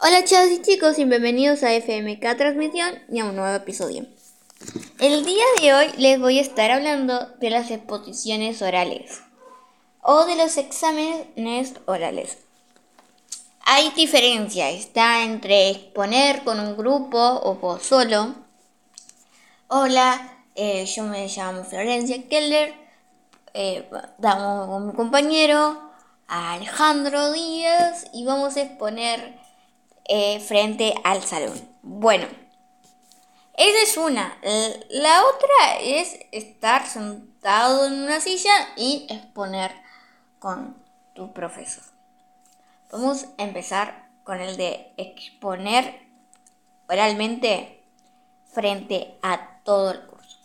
Hola chavos y chicos y bienvenidos a FMK Transmisión y a un nuevo episodio. El día de hoy les voy a estar hablando de las exposiciones orales o de los exámenes orales. Hay diferencia, está entre exponer con un grupo o solo. Hola, eh, yo me llamo Florencia Keller, eh, damos con mi compañero Alejandro Díaz y vamos a exponer eh, frente al salón. Bueno, esa es una. La otra es estar sentado en una silla y exponer con tu profesor. Vamos a empezar con el de exponer oralmente frente a todo el curso.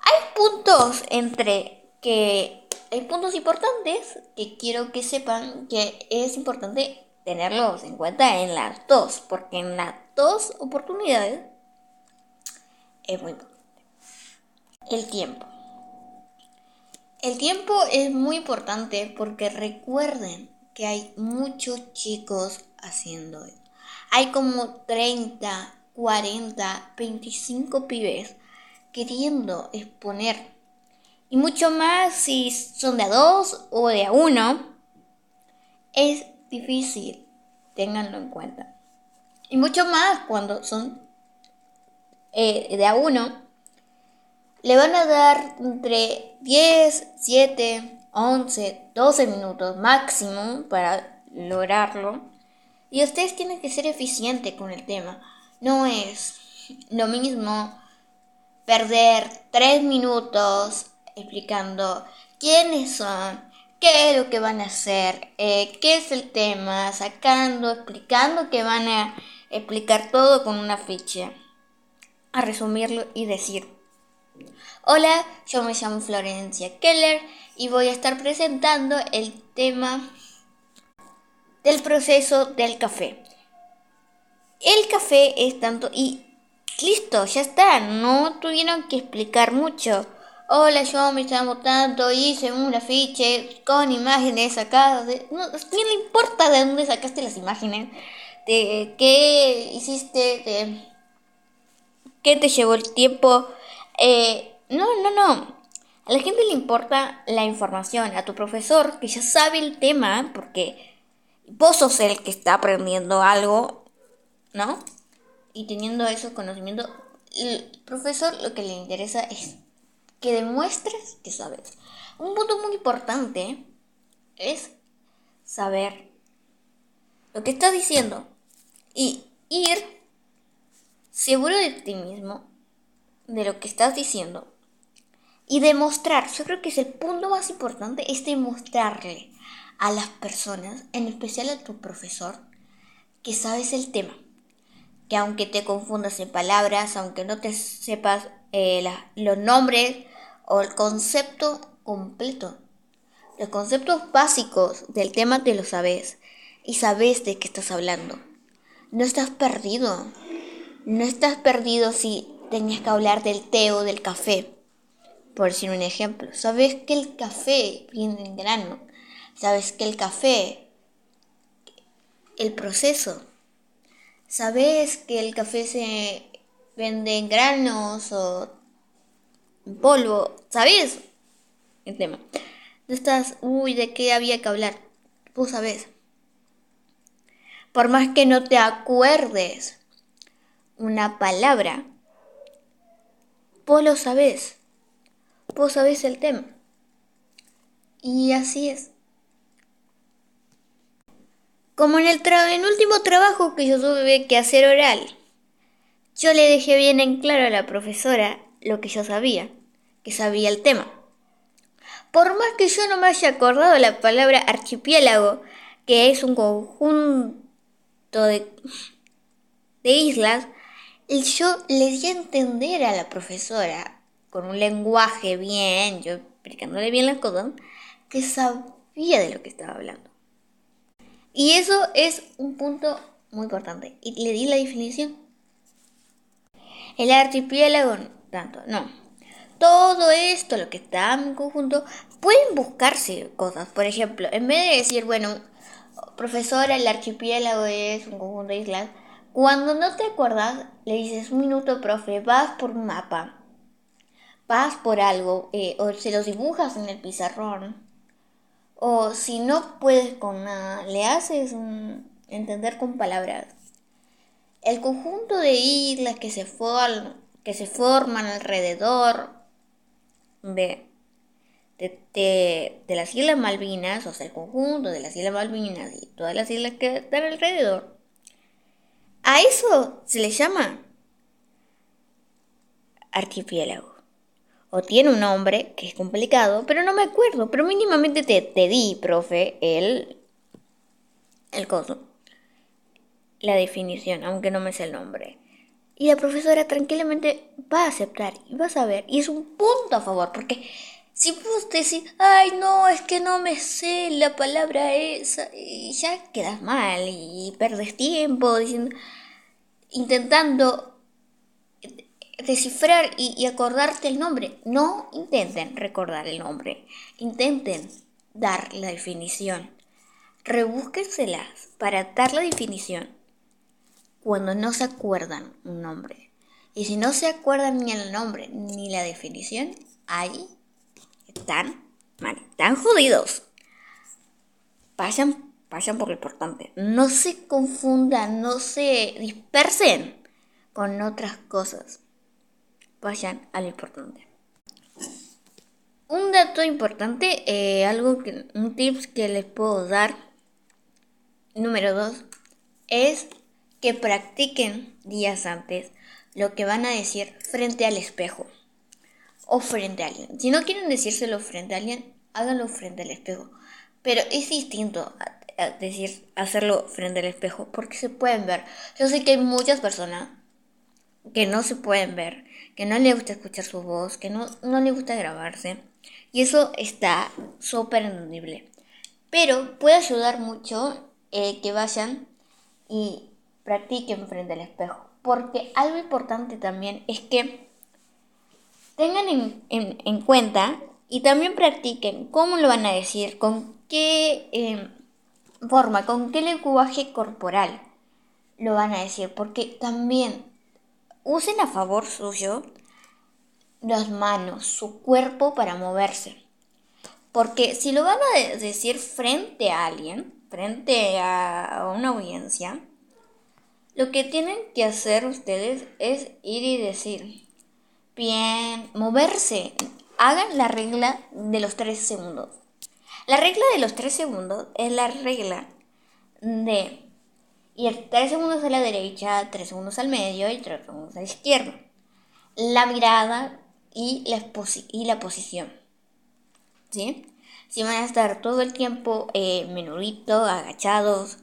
Hay puntos entre que hay puntos importantes que quiero que sepan que es importante tenerlos en cuenta en las dos, porque en las dos oportunidades es muy importante. El tiempo. El tiempo es muy importante porque recuerden que hay muchos chicos haciendo esto. Hay como 30, 40, 25 pibes queriendo exponer. Y mucho más si son de a dos o de a uno. Es difícil, ténganlo en cuenta. Y mucho más cuando son eh, de a uno, le van a dar entre 10, 7, 11, 12 minutos máximo para lograrlo. Y ustedes tienen que ser eficientes con el tema. No es lo mismo perder 3 minutos explicando quiénes son, qué lo que van a hacer, eh, qué es el tema, sacando, explicando que van a explicar todo con una ficha. A resumirlo y decir, hola, yo me llamo Florencia Keller y voy a estar presentando el tema del proceso del café. El café es tanto y listo, ya está, no tuvieron que explicar mucho. Hola, yo me llamo tanto, hice un afiche con imágenes sacadas de... No, le importa de dónde sacaste las imágenes, de qué hiciste, de qué te llevó el tiempo. Eh, no, no, no. A la gente le importa la información, a tu profesor que ya sabe el tema, porque vos sos el que está aprendiendo algo, ¿no? Y teniendo esos conocimientos, el profesor lo que le interesa es que demuestres que sabes. Un punto muy importante es saber lo que estás diciendo y ir seguro de ti mismo, de lo que estás diciendo y demostrar. Yo creo que es el punto más importante, es demostrarle a las personas, en especial a tu profesor, que sabes el tema. Que aunque te confundas en palabras, aunque no te sepas eh, los nombres o el concepto completo. Los conceptos básicos del tema te los sabes y sabes de qué estás hablando. No estás perdido. No estás perdido si tenías que hablar del té o del café. Por decir un ejemplo. Sabes que el café viene en grano. Sabes que el café, el proceso. Sabes que el café se vende en granos o polvo, ¿sabes? El tema. No estás, uy, ¿de qué había que hablar? Vos sabés. Por más que no te acuerdes una palabra, vos lo sabés. Vos sabés el tema. Y así es. Como en en el último trabajo que yo tuve que hacer oral, yo le dejé bien en claro a la profesora lo que yo sabía, que sabía el tema. Por más que yo no me haya acordado la palabra archipiélago, que es un conjunto de, de islas, yo le di a entender a la profesora, con un lenguaje bien, yo explicándole bien las cosas, que sabía de lo que estaba hablando. Y eso es un punto muy importante. Y le di la definición. El archipiélago, tanto, no. Todo esto, lo que está en conjunto, pueden buscarse cosas. Por ejemplo, en vez de decir, bueno, profesora, el archipiélago es un conjunto de islas. Cuando no te acuerdas, le dices un minuto, profe, vas por un mapa, vas por algo, eh, o se los dibujas en el pizarrón. O si no puedes con nada, le haces entender con palabras. El conjunto de islas que se, que se forman alrededor de de, las Islas Malvinas, o sea, el conjunto de las Islas Malvinas y todas las islas que están alrededor, a eso se le llama archipiélago. O tiene un nombre que es complicado, pero no me acuerdo, pero mínimamente te, te di, profe, el, el coso, la definición, aunque no me sé el nombre. Y la profesora tranquilamente va a aceptar y va a saber. Y es un punto a favor, porque si vos decís, ay no, es que no me sé la palabra esa, y ya quedas mal y perdes tiempo diciendo, intentando descifrar y, acordarte el nombre. No intenten recordar el nombre, intenten dar la definición. Rebúsquenselas para dar la definición cuando no se acuerdan un nombre. Y si no se acuerdan ni el nombre ni la definición, ahí están mal, están jodidos. Vayan, vayan por lo importante. No se confundan, no se dispersen con otras cosas. Vayan a lo importante. Un dato importante, eh, algo un tips que les puedo dar, número dos, es que practiquen días antes lo que van a decir frente al espejo o frente a alguien. Si no quieren decírselo frente a alguien, háganlo frente al espejo. Pero es distinto a, decir, hacerlo frente al espejo porque se pueden ver. Yo sé que hay muchas personas que no se pueden ver, que no les gusta escuchar su voz, que no, no les gusta grabarse. Y eso está súper entendible. Pero puede ayudar mucho eh, que vayan y practiquen frente al espejo. Porque algo importante también es que tengan en, cuenta y también practiquen cómo lo van a decir, con qué em, forma, con qué lenguaje corporal lo van a decir, porque también usen a favor suyo las manos, su cuerpo para moverse. Porque si lo van a decir frente a alguien, frente a una audiencia, lo que tienen que hacer ustedes es ir y decir, Bien, moverse. Hagan la regla de los 3 segundos. La regla de los 3 segundos es la regla de ir 3 segundos a la derecha, 3 segundos al medio y 3 segundos a la izquierda. La mirada y la, y la posición. ¿Sí? Si van a estar todo el tiempo eh, agachados,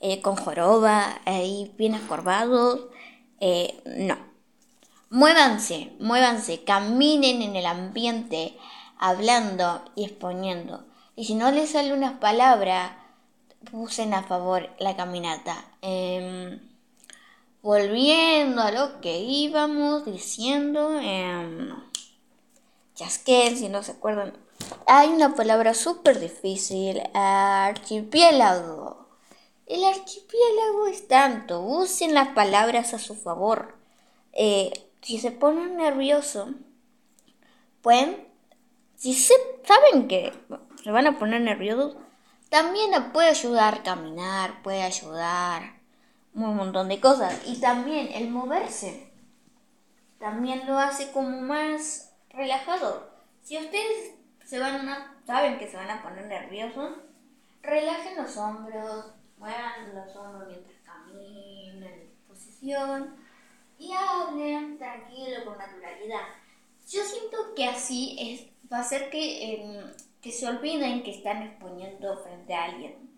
eh, con joroba, ahí bien acorvados, eh, no. Muévanse, muévanse, caminen en el ambiente, hablando y exponiendo. Y si no les sale una palabra, usen a favor la caminata. Em, volviendo a lo que íbamos diciendo, eh, chasquen, si no se acuerdan. Hay una palabra súper difícil, archipiélago. El archipiélago es tanto, usen las palabras a su favor. Eh, si se ponen nerviosos, pueden, si se, saben que se van a poner nerviosos, también puede ayudar a caminar, puede ayudar un montón de cosas. Y también el moverse, también lo hace como más relajado. Si ustedes se van a, saben que se van a poner nerviosos, relajen los hombros, muevan los hombros mientras caminan en posición y hablen tranquilo, con naturalidad. Yo siento que así es, va a ser que, em, que se olviden que están exponiendo frente a alguien.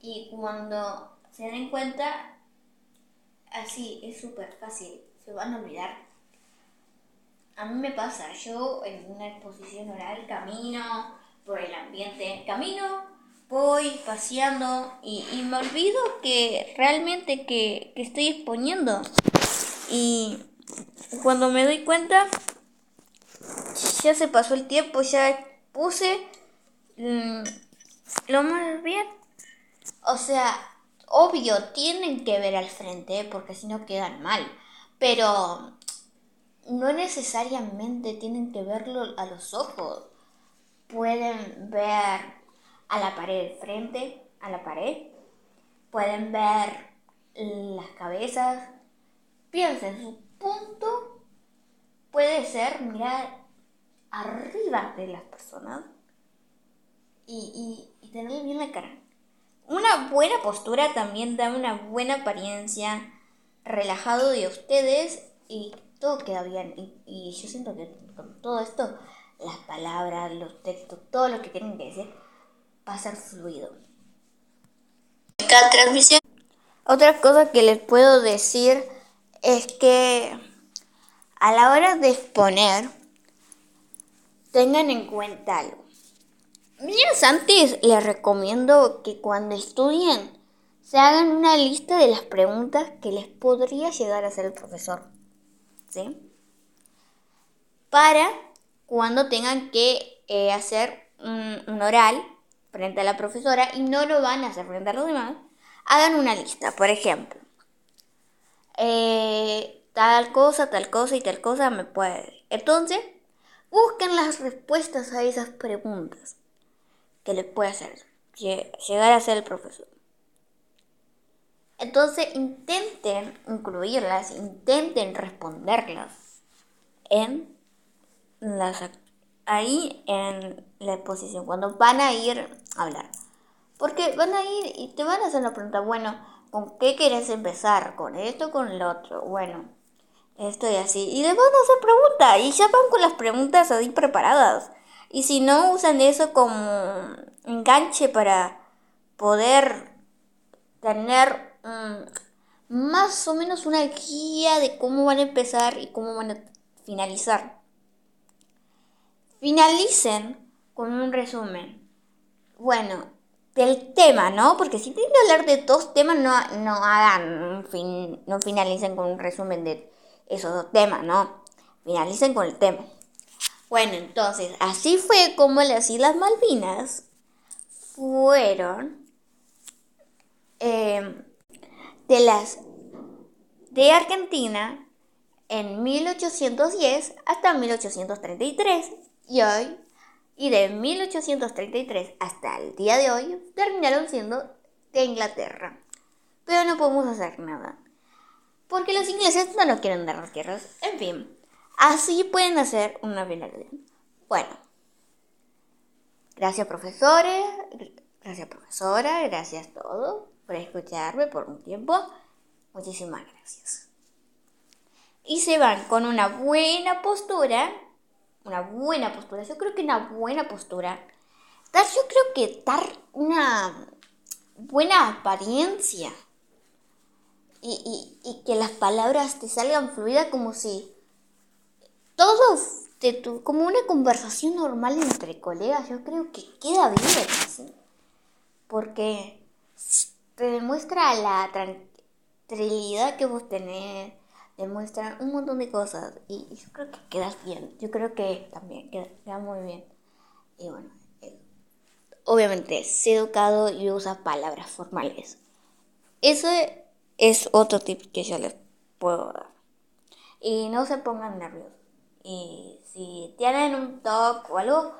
Y cuando se den cuenta, así es súper fácil, se van a olvidar. A mí me pasa, yo en una exposición oral camino por el ambiente, camino, voy paseando y, me olvido que realmente que, que estoy exponiendo. Y cuando me doy cuenta, ya se pasó el tiempo, ya puse mm, lo más bien. O sea, obvio, tienen que ver al frente porque si no quedan mal. Pero no necesariamente tienen que verlo a los ojos. Pueden ver a la pared frente, a la pared. Pueden ver las cabezas. Piensen, su punto puede ser mirar arriba de las personas y, y, y tener bien la cara. Una buena postura también da una buena apariencia, relajado de ustedes y todo queda bien. Y, yo siento que con todo esto, las palabras, los textos, todo lo que tienen que decir, va a ser fluido. Cada transmisión. Otra cosa que les puedo decir es que a la hora de exponer, tengan en cuenta algo. Días antes les recomiendo que cuando estudien se hagan una lista de las preguntas que les podría llegar a hacer el profesor. ¿Sí? Para cuando tengan que eh, hacer un, oral frente a la profesora y no lo van a hacer frente a los demás, hagan una lista. Por ejemplo, eh, tal cosa, tal cosa y tal cosa me puede. Entonces, busquen las respuestas a esas preguntas que les puede hacer llegar a ser el profesor. Entonces intenten incluirlas, intenten responderlas en las ahí en la exposición, cuando van a ir a hablar. Porque van a ir y te van a hacer la pregunta, bueno, ¿con qué quieres empezar? ¿Con esto o con lo otro? Bueno, esto y así. Y les van a hacer preguntas y ya van con las preguntas ahí preparadas. Y si no, usan eso como enganche para poder tener mm, más o menos una guía de cómo van a empezar y cómo van a finalizar. Finalicen con un resumen. Bueno, del tema, ¿no? Porque si tienen que hablar de dos temas, no, no hagan, fin, no finalicen con un resumen de esos dos temas, ¿no? Finalicen con el tema. Bueno, entonces, así fue como las Islas Malvinas fueron em, de las de Argentina en 1810 hasta 1833 y hoy y de 1833 hasta el día de hoy terminaron siendo de Inglaterra. Pero no podemos hacer nada. Porque los ingleses no nos quieren dar las tierras. En fin. Así pueden hacer una finalización. Bueno, gracias profesores, gracias profesora, gracias a todos por escucharme por un tiempo. Muchísimas gracias. Y se van con una buena postura, una buena postura, yo creo que una buena postura. Dar, yo creo que dar una buena apariencia. Y, y que las palabras te salgan fluidas como si todo de tu, como una conversación normal entre colegas, yo creo que queda bien, ¿sí? porque te demuestra la tranquilidad que vos tenés, demuestra un montón de cosas y, yo creo que quedas bien, yo creo que también queda, muy bien. Y bueno, eh, obviamente, sé educado y usa palabras formales. Ese es otro tip que yo les puedo dar. Y no se pongan nerviosos. Y si tienen un toque o algo,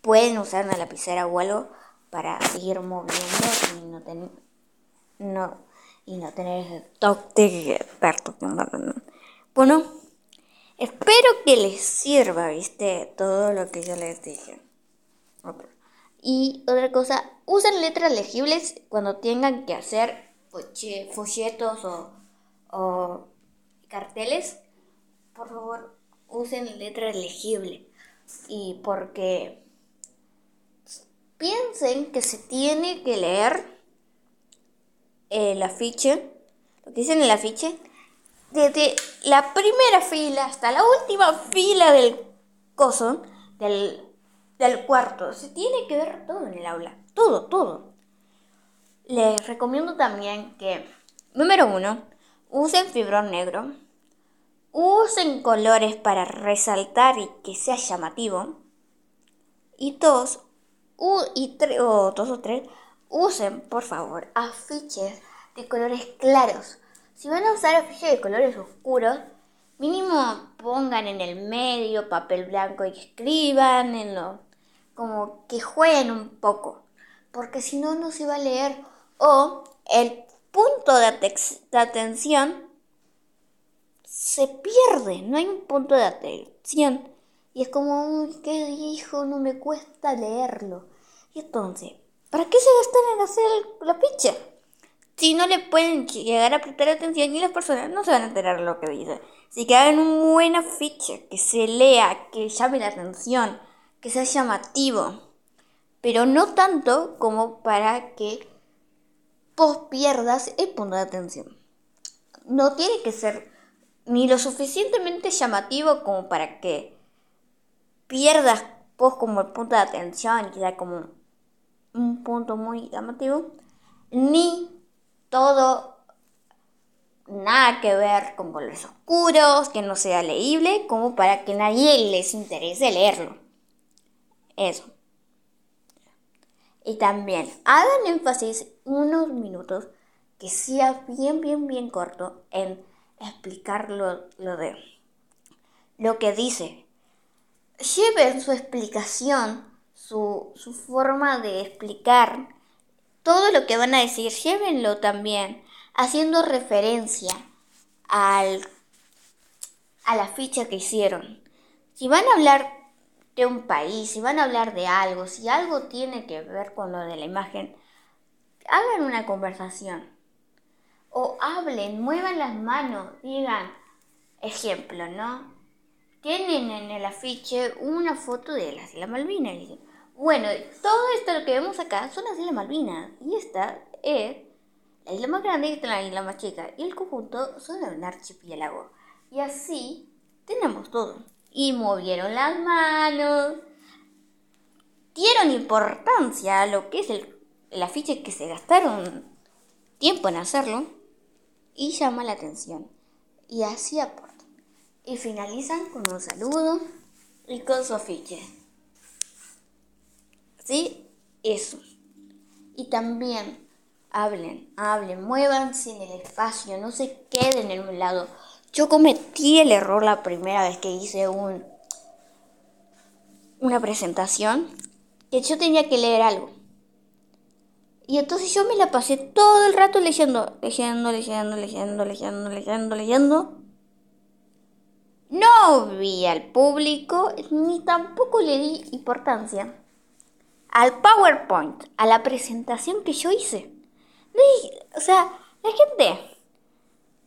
pueden usar una lapicera o algo para seguir moviendo y no, tener no, y no tener ese toque de estar Bueno, espero que les sirva, viste, todo lo que yo les dije. Y otra cosa, usen letras legibles cuando tengan que hacer folletos o, o carteles. Por favor, usen letra legible y porque piensen que se tiene que leer el afiche, lo que dicen en el afiche, desde la primera fila hasta la última fila del coso, del, del cuarto. Se tiene que ver todo en el aula, todo, todo. Les recomiendo también que, número uno, usen fibrón negro. Usen colores para resaltar y que sea llamativo. Y dos, y tres, o dos o tres, usen, por favor, afiches de colores claros. Si van a usar afiches de colores oscuros, mínimo pongan en el medio papel blanco y escriban en lo como que jueguen un poco, porque si no no se va a leer o el punto de, atención se pierde, no hay un punto de atención. Y es como, ¿qué dijo? No me cuesta leerlo. Y entonces, ¿para qué se gastan en hacer la ficha? Si no le pueden llegar a prestar atención y las personas no se van a enterar de lo que dice. Si que hagan una buena ficha, que se lea, que llame la atención, que sea llamativo. Pero no tanto como para que vos pierdas el punto de atención. No tiene que ser ni lo suficientemente llamativo como para que pierdas vos como el punto de atención sea como un punto muy llamativo, ni todo nada que ver con colores oscuros, que no sea leíble, como para que nadie les interese leerlo. Eso. Y también hagan énfasis unos minutos que sea bien, bien, bien corto en explicar lo, de lo que dice. Lleven su explicación, su, su forma de explicar todo lo que van a decir, llévenlo también haciendo referencia al, a la ficha que hicieron. Si van a hablar de un país, si van a hablar de algo, si algo tiene que ver con lo de la imagen, hagan una conversación. O hablen, muevan las manos, digan, ejemplo, ¿no? Tienen en el afiche una foto de las Islas Malvinas. Bueno, todo esto lo que vemos acá son las Islas Malvinas. Y esta es la isla más grande y esta es la isla más chica. Y el conjunto son un archipiélago. Y así tenemos todo y movieron las manos. Dieron importancia a lo que es el, afiche que se gastaron tiempo en hacerlo y llama la atención. Y así aportan. Y finalizan con un saludo y con su afiche. ¿Sí? Eso. Y también hablen, hablen, muévanse en el espacio, no se queden en un lado. Yo cometí el error la primera vez que hice un, una presentación, que yo tenía que leer algo. Y entonces yo me la pasé todo el rato leyendo, leyendo, leyendo, leyendo, leyendo, leyendo, leyendo. No vi al público ni tampoco le di importancia al PowerPoint, a la presentación que yo hice. O sea, la gente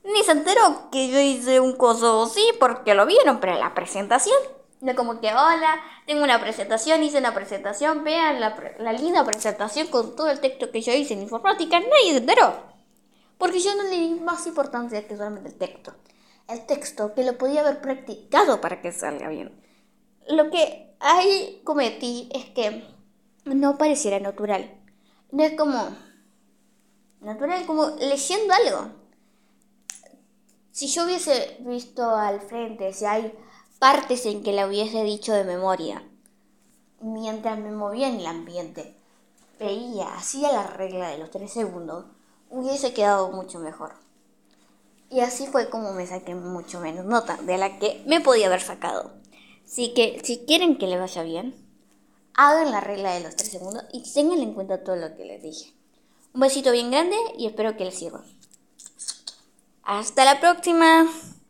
ni se enteró que yo hice un coso sí porque lo vieron, pero la presentación. No como que, hola, tengo una presentación, hice una presentación, vean la, la linda presentación con todo el texto que yo hice en informática, nadie se enteró. Porque yo no le di más importancia que solamente el texto. El texto que lo podía haber practicado para que salga bien. Lo que ahí cometí es que no pareciera natural. No es como natural, como leyendo algo. Si yo hubiese visto al frente, si hay partes en que la hubiese dicho de memoria, mientras me movía en el ambiente, veía, hacía la regla de los tres segundos, hubiese quedado mucho mejor. Y así fue como me saqué mucho menos nota de la que me podía haber sacado. Así que si quieren que le vaya bien, hagan la regla de los tres segundos y tengan en cuenta todo lo que les dije. Un besito bien grande y espero que les sirva. Hasta la próxima.